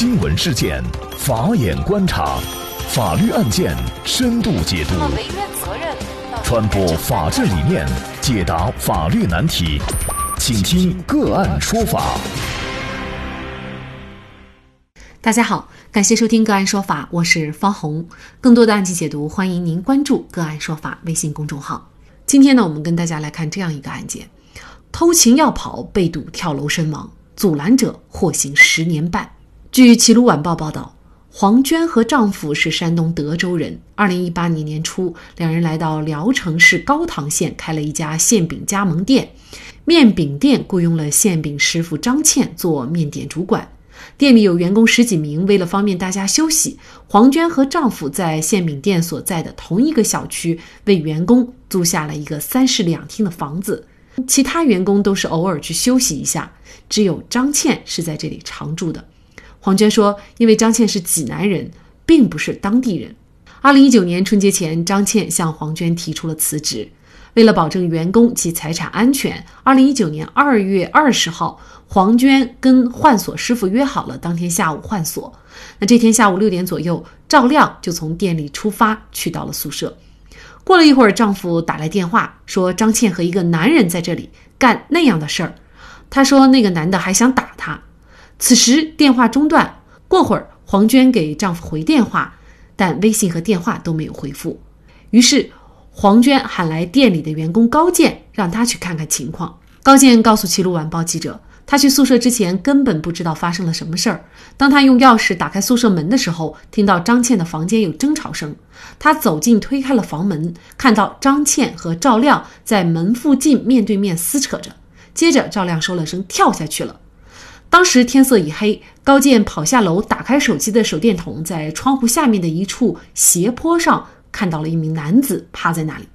新闻事件，法眼观察，法律案件深度解读，传播法治理念，解答法律难题，请听个案说法。大家好，感谢收听个案说法，我是方红。更多的案件解读，欢迎您关注个案说法微信公众号。今天呢，我们跟大家来看这样一个案件：偷情要跑，被堵跳楼身亡。阻拦者获刑十年半。据《齐鲁晚报》报道，黄娟和丈夫是山东德州人。二零一八年年初，两人来到聊城市高唐县开了一家馅饼加盟店。面饼店雇佣了馅饼师傅张倩做面点主管。店里有员工十几名。为了方便大家休息，黄娟和丈夫在馅饼店所在的同一个小区为员工租下了一个三室两厅的房子。其他员工都是偶尔去休息一下，只有张倩是在这里常住的。黄娟说：“因为张倩是济南人，并不是当地人。”二零一九年春节前，张倩向黄娟提出了辞职。为了保证员工及财产安全，二零一九年二月二十号，黄娟跟换锁师傅约好了当天下午换锁。那这天下午六点左右，赵亮就从店里出发，去到了宿舍。过了一会儿，丈夫打来电话说张倩和一个男人在这里干那样的事儿。他说那个男的还想打她。此时电话中断。过会儿，黄娟给丈夫回电话，但微信和电话都没有回复。于是黄娟喊来店里的员工高健，让他去看看情况。高健告诉《齐鲁晚报》记者。他去宿舍之前根本不知道发生了什么事儿。当他用钥匙打开宿舍门的时候，听到张倩的房间有争吵声。他走近推开了房门，看到张倩和赵亮在门附近面对面撕扯着。接着赵亮说了声“跳下去了”。当时天色已黑，高健跑下楼，打开手机的手电筒，在窗户下面的一处斜坡上看到了一名男子趴在那里。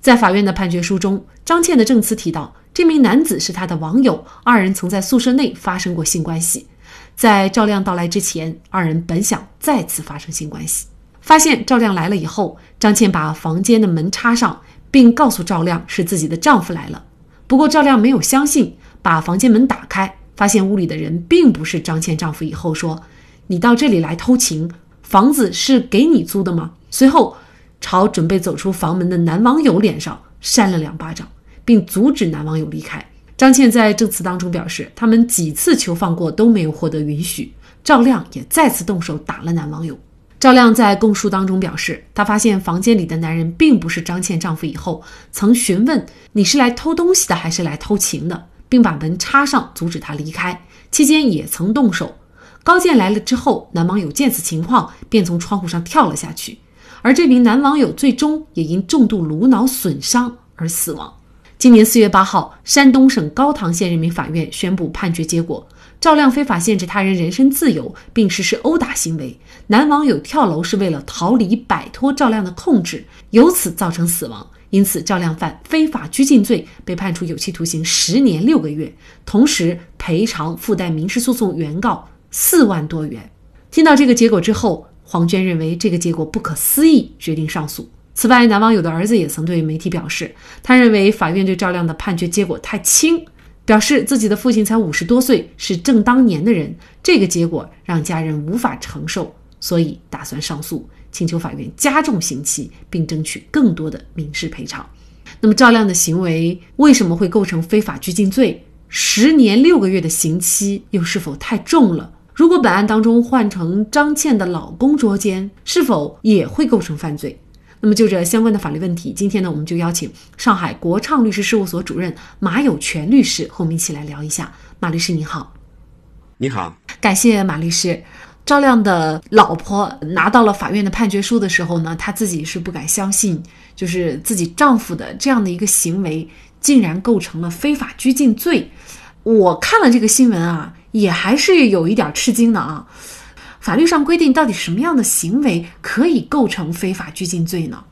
在法院的判决书中，张倩的证词提到。这名男子是她的网友，二人曾在宿舍内发生过性关系。在赵亮到来之前，二人本想再次发生性关系。发现赵亮来了以后，张倩把房间的门插上，并告诉赵亮是自己的丈夫来了。不过赵亮没有相信，把房间门打开，发现屋里的人并不是张倩丈夫以后说：“你到这里来偷情，房子是给你租的吗？”随后朝准备走出房门的男网友脸上扇了两巴掌。并阻止男网友离开。张倩在证词当中表示，他们几次求放过都没有获得允许。赵亮也再次动手打了男网友。赵亮在供述当中表示，他发现房间里的男人并不是张倩丈夫以后，曾询问你是来偷东西的还是来偷情的，并把门插上阻止他离开。期间也曾动手。高健来了之后，男网友见此情况便从窗户上跳了下去，而这名男网友最终也因重度颅脑损伤而死亡。今年四月八号，山东省高唐县人民法院宣布判决结果：赵亮非法限制他人人身自由，并实施殴打行为；男网友跳楼是为了逃离、摆脱赵亮的控制，由此造成死亡。因此，赵亮犯非法拘禁罪，被判处有期徒刑十年六个月，同时赔偿附带民事诉讼原告四万多元。听到这个结果之后，黄娟认为这个结果不可思议，决定上诉。此外，男网友的儿子也曾对媒体表示，他认为法院对赵亮的判决结果太轻，表示自己的父亲才五十多岁，是正当年的人，这个结果让家人无法承受，所以打算上诉，请求法院加重刑期，并争取更多的民事赔偿。那么，赵亮的行为为什么会构成非法拘禁罪？十年六个月的刑期又是否太重了？如果本案当中换成张倩的老公捉奸，是否也会构成犯罪？那么就这相关的法律问题，今天呢，我们就邀请上海国畅律师事务所主任马有全律师和我们一起来聊一下。马律师你好，你好，感谢马律师。赵亮的老婆拿到了法院的判决书的时候呢，她自己是不敢相信，就是自己丈夫的这样的一个行为竟然构成了非法拘禁罪。我看了这个新闻啊，也还是有一点吃惊的啊。法律上规定，到底什么样的行为可以构成非法拘禁罪呢？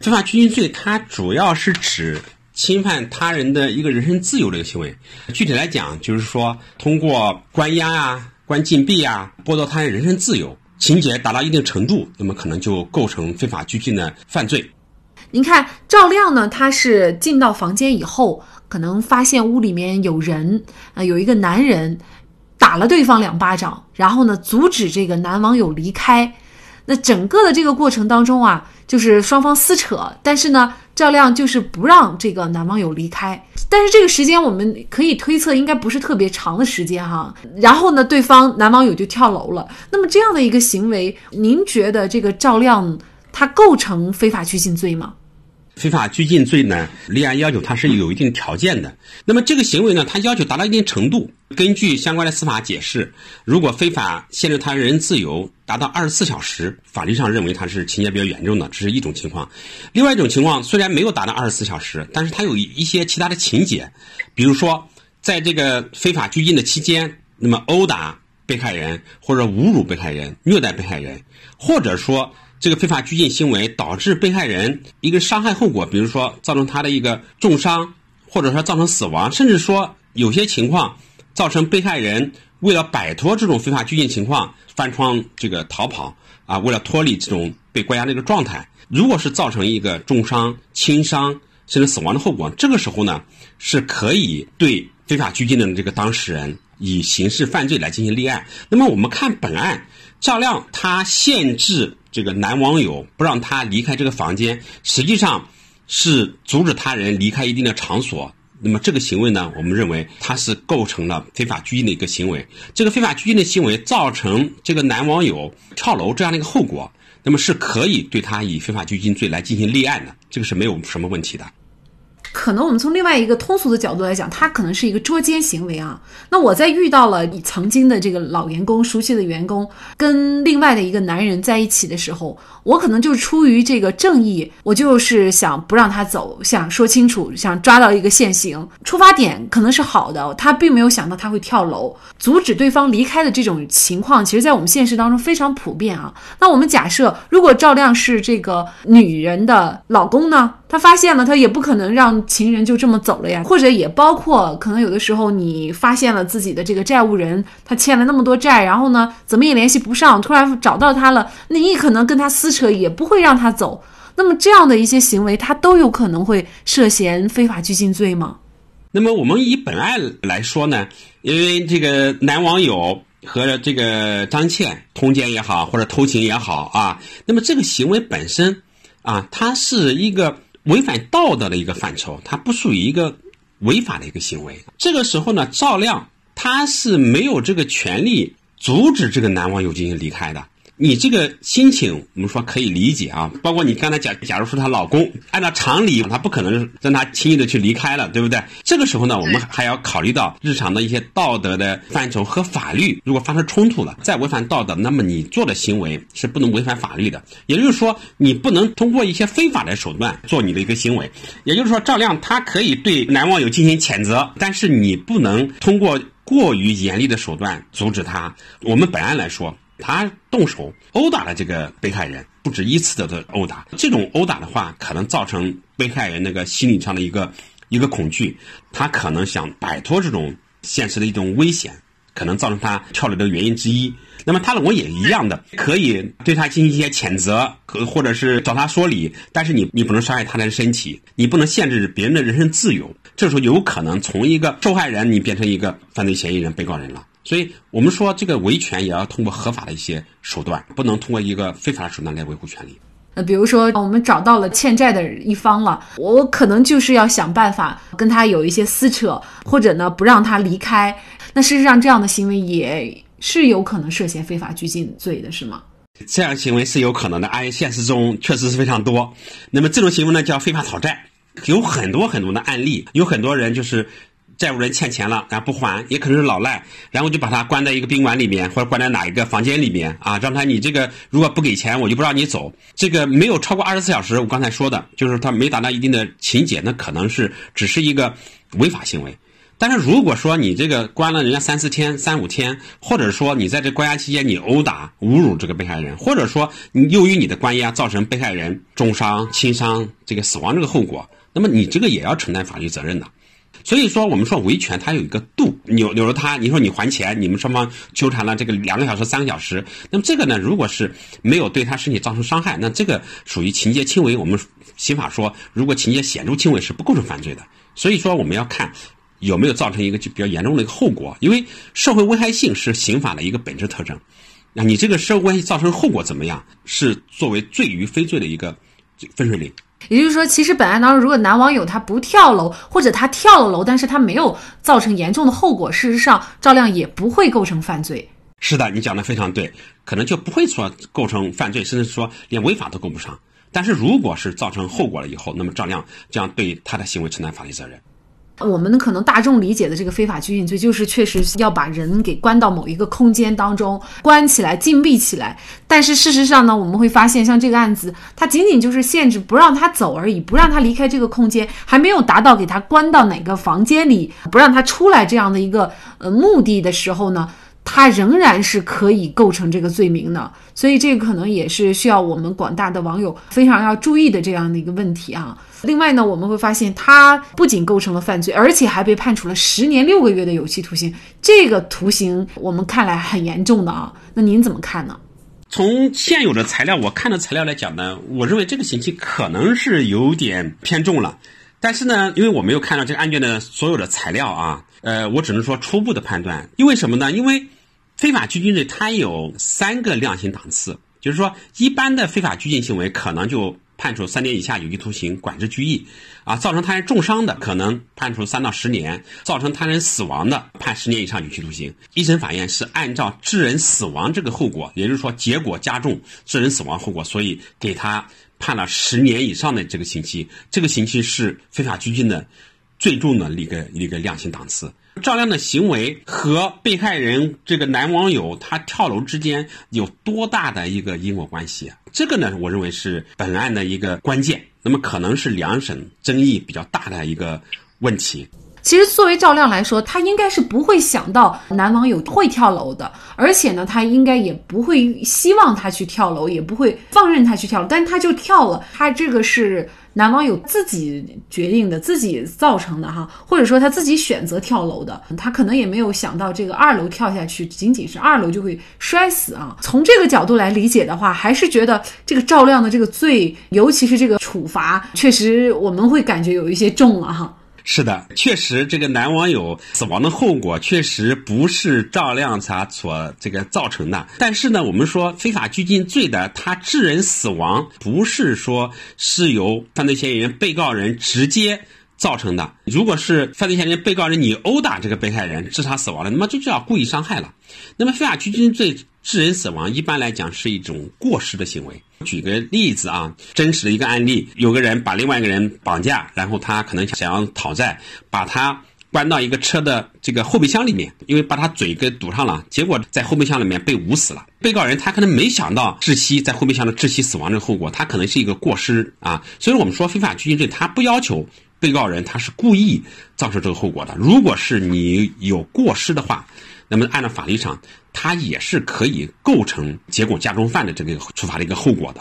非法拘禁罪，它主要是指侵犯他人的一个人身自由的一个行为。具体来讲，就是说通过关押啊、关禁闭啊，剥夺他人人身自由，情节达到一定程度，那么可能就构成非法拘禁的犯罪。您看赵亮呢，他是进到房间以后，可能发现屋里面有人，呃，有一个男人。打了对方两巴掌，然后呢阻止这个男网友离开。那整个的这个过程当中啊，就是双方撕扯，但是呢，赵亮就是不让这个男网友离开。但是这个时间我们可以推测，应该不是特别长的时间哈。然后呢，对方男网友就跳楼了。那么这样的一个行为，您觉得这个赵亮他构成非法拘禁罪吗？非法拘禁罪呢，立案要求它是有一定条件的。那么这个行为呢，它要求达到一定程度。根据相关的司法解释，如果非法限制他人自由达到二十四小时，法律上认为它是情节比较严重的，这是一种情况。另外一种情况，虽然没有达到二十四小时，但是它有一些其他的情节，比如说在这个非法拘禁的期间，那么殴打被害人或者侮辱被害人、虐待被害人，或者说。这个非法拘禁行为导致被害人一个伤害后果，比如说造成他的一个重伤，或者说造成死亡，甚至说有些情况造成被害人为了摆脱这种非法拘禁情况，翻窗这个逃跑啊，为了脱离这种被关押的一个状态，如果是造成一个重伤、轻伤甚至死亡的后果，这个时候呢是可以对非法拘禁的这个当事人以刑事犯罪来进行立案。那么我们看本案，赵亮他限制。这个男网友不让他离开这个房间，实际上是阻止他人离开一定的场所。那么这个行为呢，我们认为它是构成了非法拘禁的一个行为。这个非法拘禁的行为造成这个男网友跳楼这样的一个后果，那么是可以对他以非法拘禁罪来进行立案的，这个是没有什么问题的。可能我们从另外一个通俗的角度来讲，它可能是一个捉奸行为啊。那我在遇到了你曾经的这个老员工、熟悉的员工，跟另外的一个男人在一起的时候，我可能就出于这个正义，我就是想不让他走，想说清楚，想抓到一个现行。出发点可能是好的，他并没有想到他会跳楼，阻止对方离开的这种情况，其实在我们现实当中非常普遍啊。那我们假设，如果赵亮是这个女人的老公呢？他发现了，他也不可能让情人就这么走了呀。或者也包括可能有的时候，你发现了自己的这个债务人，他欠了那么多债，然后呢，怎么也联系不上，突然找到他了，那你可能跟他撕扯，也不会让他走。那么这样的一些行为，他都有可能会涉嫌非法拘禁罪吗？那么我们以本案来说呢，因为这个男网友和这个张倩通奸也好，或者偷情也好啊，那么这个行为本身啊，它是一个。违反道德的一个范畴，它不属于一个违法的一个行为。这个时候呢，赵亮他是没有这个权利阻止这个男网友进行离开的。你这个心情，我们说可以理解啊。包括你刚才假，假如说她老公，按照常理，他不可能让她轻易的去离开了，对不对？这个时候呢，我们还要考虑到日常的一些道德的范畴和法律。如果发生冲突了，再违反道德，那么你做的行为是不能违反法律的。也就是说，你不能通过一些非法的手段做你的一个行为。也就是说，赵亮他可以对男网友进行谴责，但是你不能通过过于严厉的手段阻止他。我们本案来说。他动手殴打了这个被害人，不止一次的的殴打。这种殴打的话，可能造成被害人那个心理上的一个一个恐惧，他可能想摆脱这种现实的一种危险，可能造成他跳楼的原因之一。那么他老公也一样的，可以对他进行一些谴责，和或者是找他说理，但是你你不能伤害他的身体，你不能限制别人的人身自由。这时候有可能从一个受害人，你变成一个犯罪嫌疑人、被告人了。所以我们说，这个维权也要通过合法的一些手段，不能通过一个非法的手段来维护权利。呃，比如说我们找到了欠债的一方了，我可能就是要想办法跟他有一些撕扯，或者呢不让他离开。那事实上，这样的行为也是有可能涉嫌非法拘禁罪的，是吗？这样行为是有可能的，而现实中确实是非常多。那么这种行为呢，叫非法讨债，有很多很多的案例，有很多人就是。债务人欠钱了，然后不还，也可能是老赖，然后就把他关在一个宾馆里面，或者关在哪一个房间里面啊，让他你这个如果不给钱，我就不让你走。这个没有超过二十四小时，我刚才说的就是他没达到一定的情节，那可能是只是一个违法行为。但是如果说你这个关了人家三四天、三五天，或者说你在这关押期间你殴打、侮辱这个被害人，或者说你由于你的关押造成被害人重伤、轻伤、这个死亡这个后果，那么你这个也要承担法律责任的。所以说，我们说维权它有一个度，扭扭着他，你说你还钱，你们双方纠缠了这个两个小时、三个小时，那么这个呢，如果是没有对他身体造成伤害，那这个属于情节轻微。我们刑法说，如果情节显著轻微，是不构成犯罪的。所以说，我们要看有没有造成一个就比较严重的一个后果？因为社会危害性是刑法的一个本质特征。那你这个社会关系造成后果怎么样，是作为罪与非罪的一个分水岭。也就是说，其实本案当中，如果男网友他不跳楼，或者他跳了楼，但是他没有造成严重的后果，事实上赵亮也不会构成犯罪。是的，你讲的非常对，可能就不会说构成犯罪，甚至说连违法都构不上。但是如果是造成后果了以后，那么赵亮将对他的行为承担法律责任。我们可能大众理解的这个非法拘禁罪，就是确实要把人给关到某一个空间当中，关起来、禁闭起来。但是事实上呢，我们会发现，像这个案子，它仅仅就是限制不让他走而已，不让他离开这个空间，还没有达到给他关到哪个房间里，不让他出来这样的一个呃目的的时候呢。他仍然是可以构成这个罪名的，所以这个可能也是需要我们广大的网友非常要注意的这样的一个问题啊。另外呢，我们会发现他不仅构成了犯罪，而且还被判处了十年六个月的有期徒刑。这个徒刑我们看来很严重的啊。那您怎么看呢？从现有的材料，我看的材料来讲呢，我认为这个刑期可能是有点偏重了。但是呢，因为我没有看到这个案件的所有的材料啊，呃，我只能说初步的判断。因为什么呢？因为非法拘禁罪它有三个量刑档次，就是说，一般的非法拘禁行为可能就判处三年以下有期徒刑、管制拘役，啊，造成他人重伤的可能判处三到十年，造成他人死亡的判十年以上有期徒刑。一审法院是按照致人死亡这个后果，也就是说结果加重致人死亡后果，所以给他判了十年以上的这个刑期。这个刑期是非法拘禁的最重的一个一个量刑档次。赵亮的行为和被害人这个男网友他跳楼之间有多大的一个因果关系？这个呢，我认为是本案的一个关键。那么可能是两审争议比较大的一个问题。其实作为赵亮来说，他应该是不会想到男网友会跳楼的，而且呢，他应该也不会希望他去跳楼，也不会放任他去跳楼，但他就跳了。他这个是。男方有自己决定的，自己造成的哈，或者说他自己选择跳楼的，他可能也没有想到这个二楼跳下去，仅仅是二楼就会摔死啊。从这个角度来理解的话，还是觉得这个赵亮的这个罪，尤其是这个处罚，确实我们会感觉有一些重了哈。是的，确实，这个男网友死亡的后果确实不是赵亮他所这个造成的。但是呢，我们说非法拘禁罪的，他致人死亡，不是说是由犯罪嫌疑人、被告人直接造成的。如果是犯罪嫌疑人、被告人你殴打这个被害人致他死亡了，那么就叫故意伤害了。那么非法拘禁罪。致人死亡一般来讲是一种过失的行为。举个例子啊，真实的一个案例，有个人把另外一个人绑架，然后他可能想要讨债，把他关到一个车的这个后备箱里面，因为把他嘴给堵上了，结果在后备箱里面被捂死了。被告人他可能没想到窒息在后备箱的窒息死亡这个后果，他可能是一个过失啊。所以我们说非法拘禁罪，他不要求被告人他是故意造成这个后果的。如果是你有过失的话，那么按照法律上。他也是可以构成结果加重犯的这个处罚的一个后果的。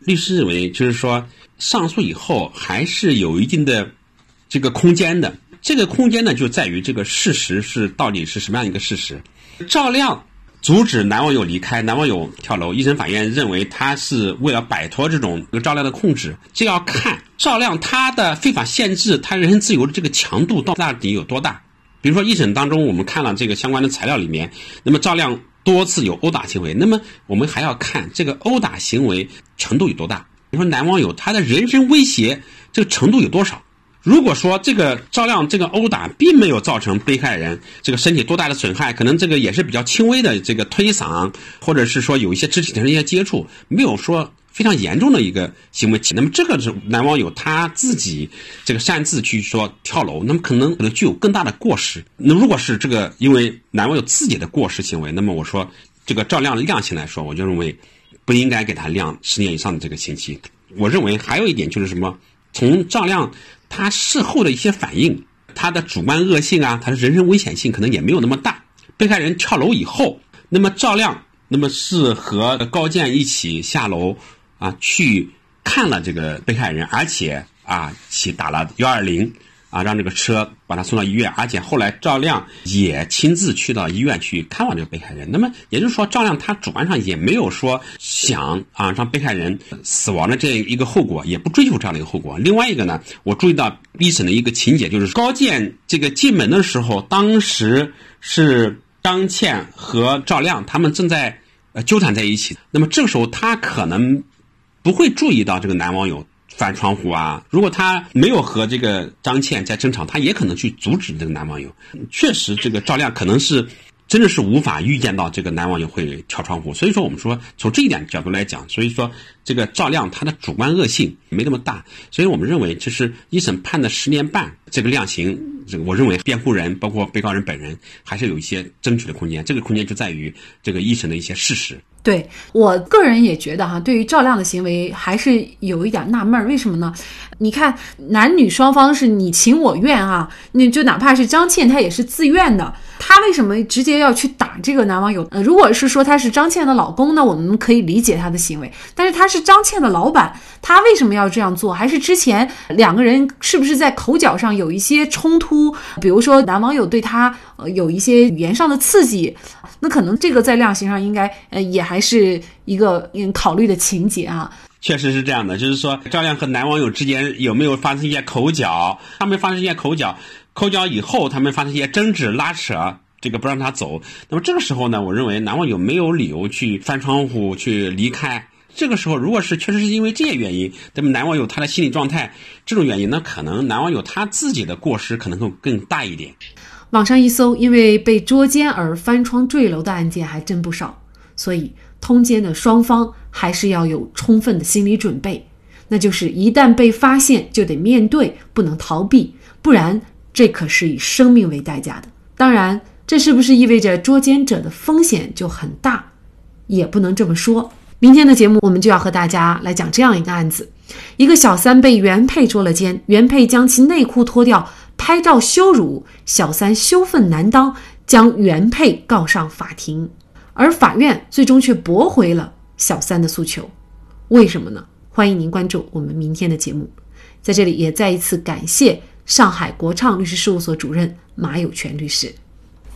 律师认为，就是说上诉以后还是有一定的这个空间的。这个空间呢，就在于这个事实是到底是什么样一个事实。赵亮阻止男网友离开，男网友跳楼，一审法院认为他是为了摆脱这种赵亮的控制。这要看赵亮他的非法限制他人身自由的这个强度到底有多大。比如说一审当中，我们看了这个相关的材料里面，那么赵亮多次有殴打行为，那么我们还要看这个殴打行为程度有多大。比如说男网友他的人身威胁这个程度有多少？如果说这个赵亮这个殴打并没有造成被害人这个身体多大的损害，可能这个也是比较轻微的这个推搡，或者是说有一些肢体的一些接触，没有说。非常严重的一个行为，那么这个是男网友他自己这个擅自去说跳楼，那么可能可能具有更大的过失。那如果是这个因为男网友自己的过失行为，那么我说这个赵亮的量刑来说，我就认为不应该给他量十年以上的这个刑期。我认为还有一点就是什么，从赵亮他事后的一些反应，他的主观恶性啊，他的人身危险性可能也没有那么大。被害人跳楼以后，那么赵亮那么是和高健一起下楼。啊，去看了这个被害人，而且啊，去打了幺二零，啊，让这个车把他送到医院，而且后来赵亮也亲自去到医院去看望这个被害人。那么也就是说，赵亮他主观上也没有说想啊让被害人死亡的这一个后果，也不追求这样的一个后果。另外一个呢，我注意到一审的一个情节，就是高健这个进门的时候，当时是张倩和赵亮他们正在呃纠缠在一起。那么这个时候他可能不会注意到这个男网友。翻窗户啊！如果他没有和这个张倩在争吵，他也可能去阻止这个男网友。确实，这个赵亮可能是真的是无法预见到这个男网友会跳窗户。所以说，我们说从这一点角度来讲，所以说这个赵亮他的主观恶性没那么大。所以我们认为，就是一审判的十年半，这个量刑，这个我认为辩护人包括被告人本人还是有一些争取的空间。这个空间就在于这个一审的一些事实。对我个人也觉得哈，对于赵亮的行为还是有一点纳闷，为什么呢？你看男女双方是你情我愿啊，你就哪怕是张倩，她也是自愿的，她为什么直接要去打这个男网友？呃，如果是说他是张倩的老公那，我们可以理解他的行为，但是他是张倩的老板，他为什么要这样做？还是之前两个人是不是在口角上有一些冲突？比如说男网友对他呃有一些语言上的刺激，那可能这个在量刑上应该呃也还是一个嗯考虑的情节啊。确实是这样的，就是说赵亮和男网友之间有没有发生一些口角？他们发生一些口角，口角以后他们发生一些争执、拉扯，这个不让他走。那么这个时候呢，我认为男网友没有理由去翻窗户去离开。这个时候，如果是确实是因为这些原因，那么男网友他的心理状态这种原因，那可能男网友他自己的过失可能会更大一点。网上一搜，因为被捉奸而翻窗坠楼的案件还真不少，所以通奸的双方还是要有充分的心理准备，那就是一旦被发现就得面对，不能逃避，不然这可是以生命为代价的。当然，这是不是意味着捉奸者的风险就很大，也不能这么说。明天的节目，我们就要和大家来讲这样一个案子：一个小三被原配捉了奸，原配将其内裤脱掉。拍照羞辱小三，羞愤难当，将原配告上法庭，而法院最终却驳回了小三的诉求，为什么呢？欢迎您关注我们明天的节目，在这里也再一次感谢上海国畅律师事务所主任马有权律师。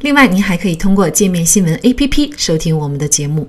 另外，您还可以通过界面新闻 APP 收听我们的节目。